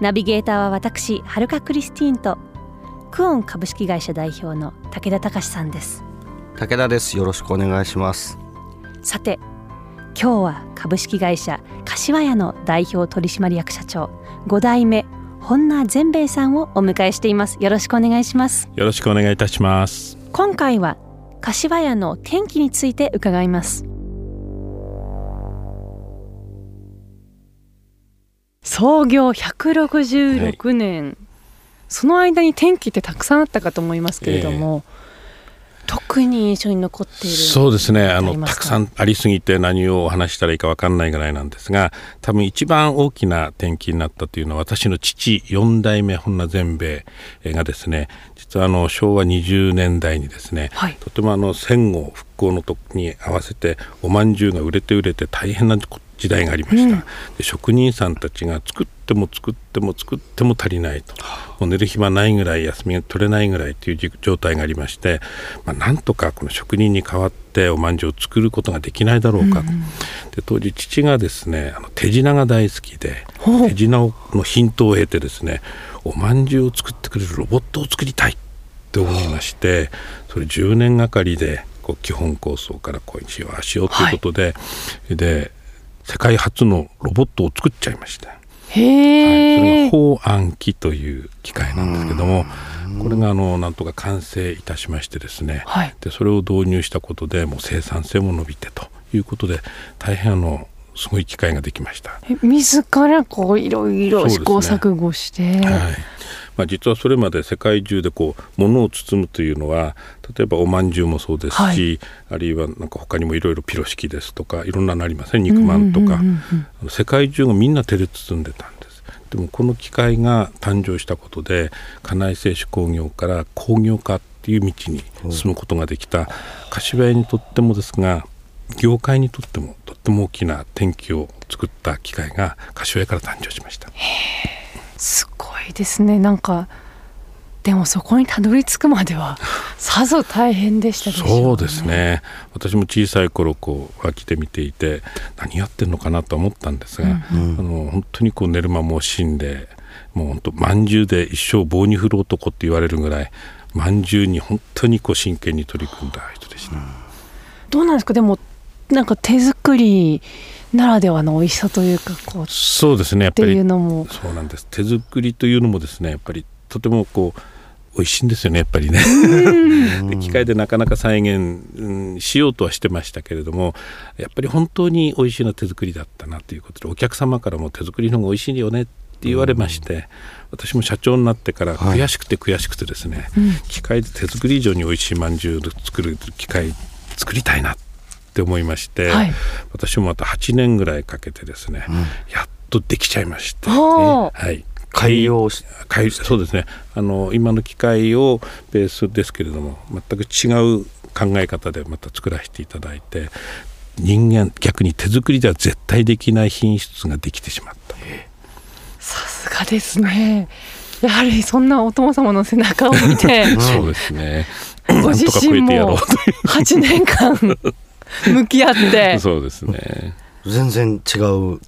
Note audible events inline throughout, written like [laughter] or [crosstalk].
ナビゲーターは私はるかクリスティーンとクオン株式会社代表の武田隆さんです。武田です。よろしくお願いします。さて今日は株式会社柏屋の代表取締役社長5代目本名善兵衛さんをお迎えしています。よろしくお願いします。よろしくお願いいたします。今回は柏屋の天気について伺います創業166年、はい、その間に天気ってたくさんあったかと思いますけれども、えー特に印象に残っているそうですね。あのたくさんありすぎて何をお話したらいいか分かんないぐらいなんですが多分一番大きな転機になったというのは私の父4代目本名全米がですね実はあの昭和20年代にですね、はい、とてもあの戦後復興の時に合わせておまんじゅうが売れて売れて大変な時代がありました、うん、で職人さんたちが作っても作っても作っても足りないと。もう寝る暇ないぐらい休みが取れないぐらいという状態がありまして、まあ、なんとかこの職人に代わっておまんじゅうを作ることができないだろうか、うん、で当時父がですねあの手品が大好きで手品のヒントを得てですねおまんじゅうを作ってくれるロボットを作りたいって思いましてそれ10年がかりでこう基本構想からこうしようあしようということで、はい、で世界初のロボットを作っちゃいました。へはい、それが法暗記という機械なんですけどもこれがあのなんとか完成いたしましてですね、はい、でそれを導入したことでもう生産性も伸びてということで大変あのすごい機会ができました。自らこういろいろ試行錯誤して、ね、はい。まあ、実はそれまで世界中でこう物を包むというのは例えばおまんじゅうもそうですし、はい、あるいはなんか他にもいろいろピロシキですとかいろんなのありません、ね、肉まんとか、世界中がみんな手で包んでたんです。でもこの機械が誕生したことで家内製紙工業から工業化っていう道に進むことができた。柏屋にとってもですが業界にとってもとっても大きな転機を作った機械が柏屋から誕生しました。すごいですね。なんかでもそこにたどり着くまでは [laughs] さぞ大変でしたでしょう、ね、そうですね。私も小さい頃こう来て見ていて何やってんのかなと思ったんですが、うん、あの本当にこう寝る間も惜しんでもう本当まんじゅうで一生棒に振る男って言われるぐらいまんじゅうに本当にこう真剣に取り組んだ人でした、うん、どうなんですか？でもなんか手作りならではの美味しさというかこうそうですねやっぱり。いうのも。そうなんです。手作りというのもですねやっぱりとてもこう美味しいんですよねやっぱりね。[laughs] で機械でなかなか再現、うん、しようとはしてましたけれどもやっぱり本当に美味しいのは手作りだったなということでお客様からも手作りの方が美味しいよねって言われまして、私も社長になってから悔しくて悔しくてですね、はい、機械で手作り以上に美味しいまんじゅうを作る機械作りたいなって思いまして、はい、私もまた8年ぐらいかけてですね、うん、やっとできちゃいまして、ね、はい。改良改そうですね。あの今の機械をベースですけれども全く違う考え方でまた作らせていただいて人間逆に手作りでは絶対できない品質ができてしまった。さすがですね。やはりそんなお父様の背中を見て [laughs] そうですね。ご自身も8年間 [laughs] 向き合って。[laughs] そうですね。全然違う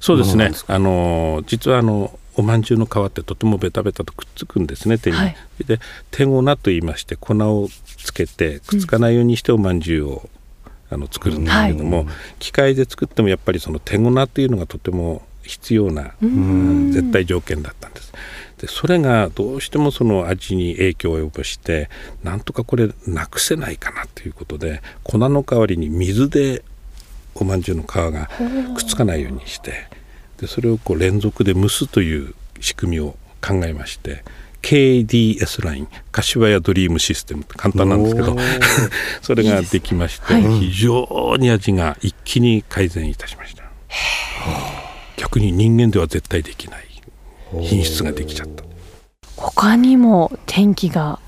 そうですね。あの実はあのおまんじゅうの皮ってとてもベタベタとくっつくんですね手に。はい、で手ごなと言いまして粉をつけてくっつかないようにしておまんじゅうを、あの作るんですけれども、はい、機械で作ってもやっぱりその手ごなというのがとても必要な、絶対条件だったんです。でそれがどうしてもその味に影響を及ぼしてなんとかこれなくせないかなということで粉の代わりに水でおまんじゅうの皮がくっつかないようにしてでそれをこう連続で蒸すという仕組みを考えまして KDS ライン柏屋ドリームシステム簡単なんですけど [laughs] それができまして、はい、非常に味が一気に改善いたしました。逆に人間では絶対できない品質ができちゃった。他にも天気が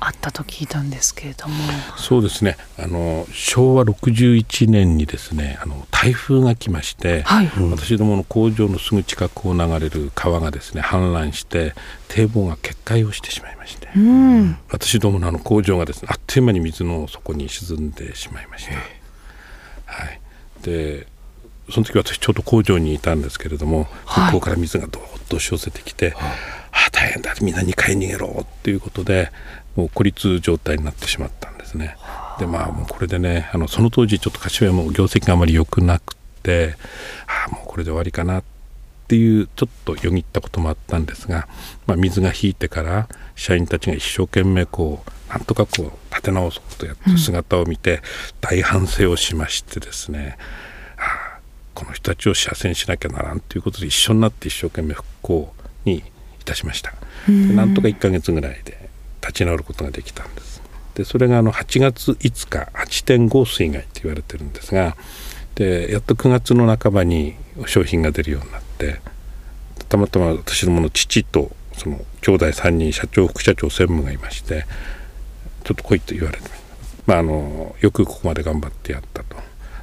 あったと聞いたんですけれども。そうですね。あの昭和61年にですねあの台風が来まして、はい、私どもの工場のすぐ近くを流れる川がですね氾濫して堤防が決壊をしてしまいまして、うん、私どものあの工場がですねあっという間に水の底に沈んでしまいました。はい、でその時私ちょうど工場にいたんですけれどもはい。向こうから水がどーっと押し寄せてきて、ああ大変だ。みんな2階に逃げろっていうことでもう孤立状態になってしまったんですね。でまあもうこれでねあのその当時ちょっと柏山も業績があまり良くなくてああもうこれで終わりかなっていうちょっとよぎったこともあったんですが、まあ、水が引いてから社員たちが一生懸命こうなんとかこう立て直そうとやってる姿を見て大反省をしましてですね、ああこの人たちを幸せにしなきゃならんということで一緒になって一生懸命復興にいたしました。でなんとか1ヶ月ぐらいで立ち直ることができたんです。でそれがあの8月5日8.5水害と言われてるんですがでやっと9月の半ばに商品が出るようになってたまたま私どもの父とその兄弟3人社長副社長専務がいましてちょっと来いと言われてまああのよくここまで頑張ってやったと。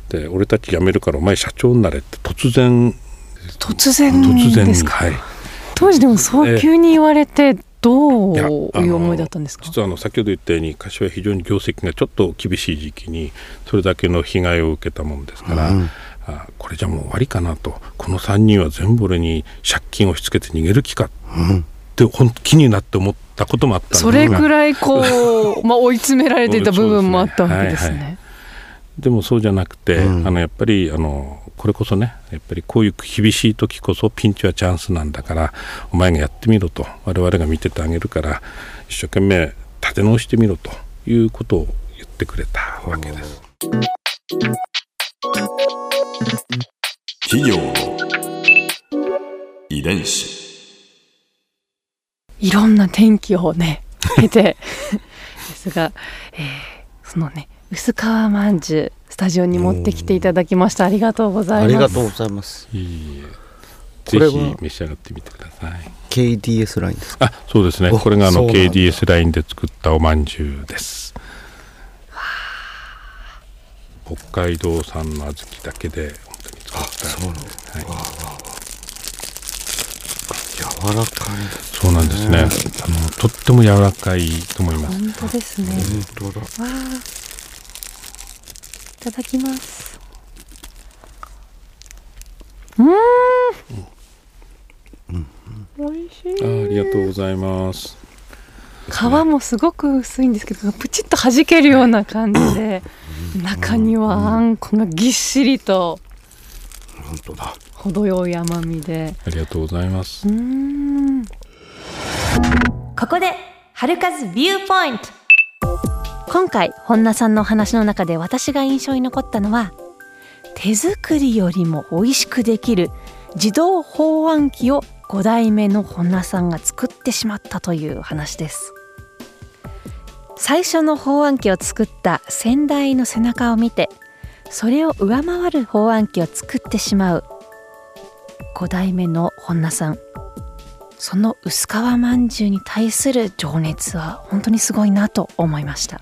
で俺たち辞めるからお前社長になれって突然。突然突然ですか、はい。当時でもそう急に言われてどういう思いだったんですか？実はあの先ほど言ったように柏は非常に業績がちょっと厳しい時期にそれだけの被害を受けたもんですから、うん。あこれじゃもう終わりかなと。この3人は全部俺に借金を押し付けて逃げる気かって本気になって思ったこともあったそれくらいこう、[laughs] まあ、追い詰められていた部分もあったわけですね。でもそうじゃなくて、うん。あのやっぱりあのこれこそねやっぱりこういう厳しい時こそピンチはチャンスなんだからお前がやってみろと我々が見ててあげるから一生懸命立て直してみろということを言ってくれたわけです。企業の遺伝子。いろんな天気をね経て。[laughs] ですが、えーそのね薄皮まんじゅうスタジオに持ってきていただきました。ありがとうございます。ありがとうございます。ぜひ召し上がってみてください。KDS ラインですか？あそうですね。おこれがあの KDS ラインで作ったおまんじゅうです。北海道産の小豆だけで本当に作った。そうなんだ。はい。柔らかい。そうなんですね。あのとっても柔らかいと思います。本当ですね、本当だわあ。いただきます。うーん。美味しい。あありがとうございます。皮もすごく薄いんですけどプチッと弾けるような感じで中にはあんこがぎっしりと。本当だ。程よい甘みで。ありがとうございます。う。ーん。ここで春風ビューポイント今回本田さんのお話の中で私が印象に残ったのは手作りよりも美味しくできる自動包あん機を5代目の本田さんが作ってしまったという話です。最初の包あん機を作った先代の背中を見てそれを上回る包あん機を作ってしまう5代目の本田さん。その薄皮まんじゅうに対する情熱は本当にすごいなと思いました。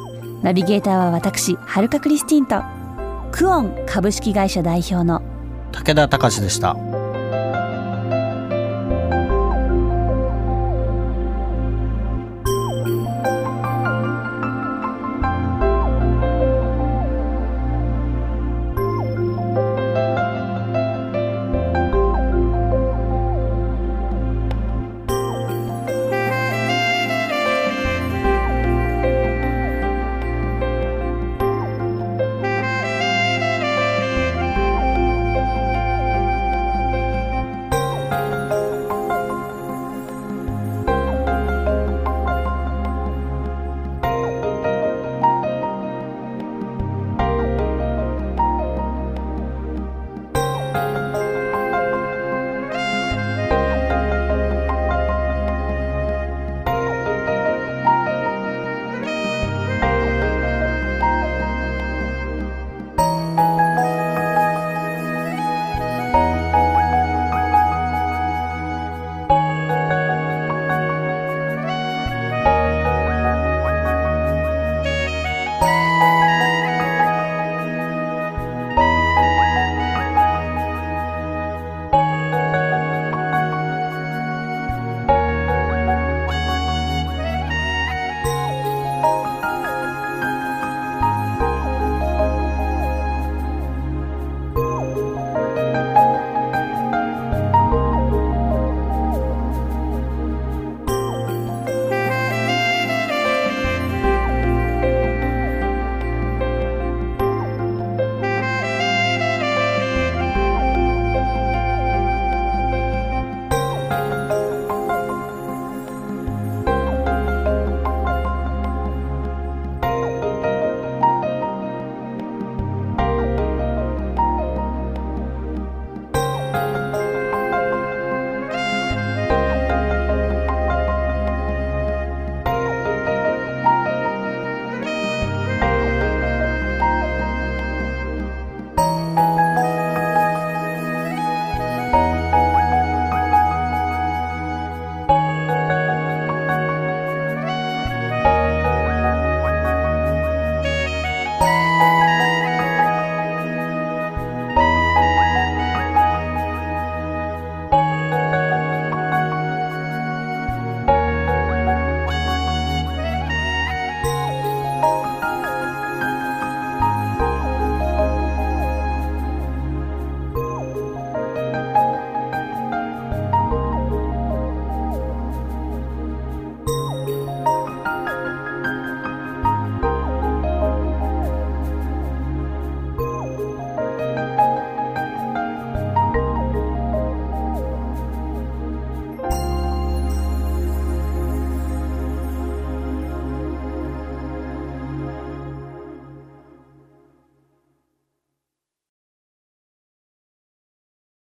ナビゲーターは私はるかクリスティンとクオン株式会社代表の武田隆でした。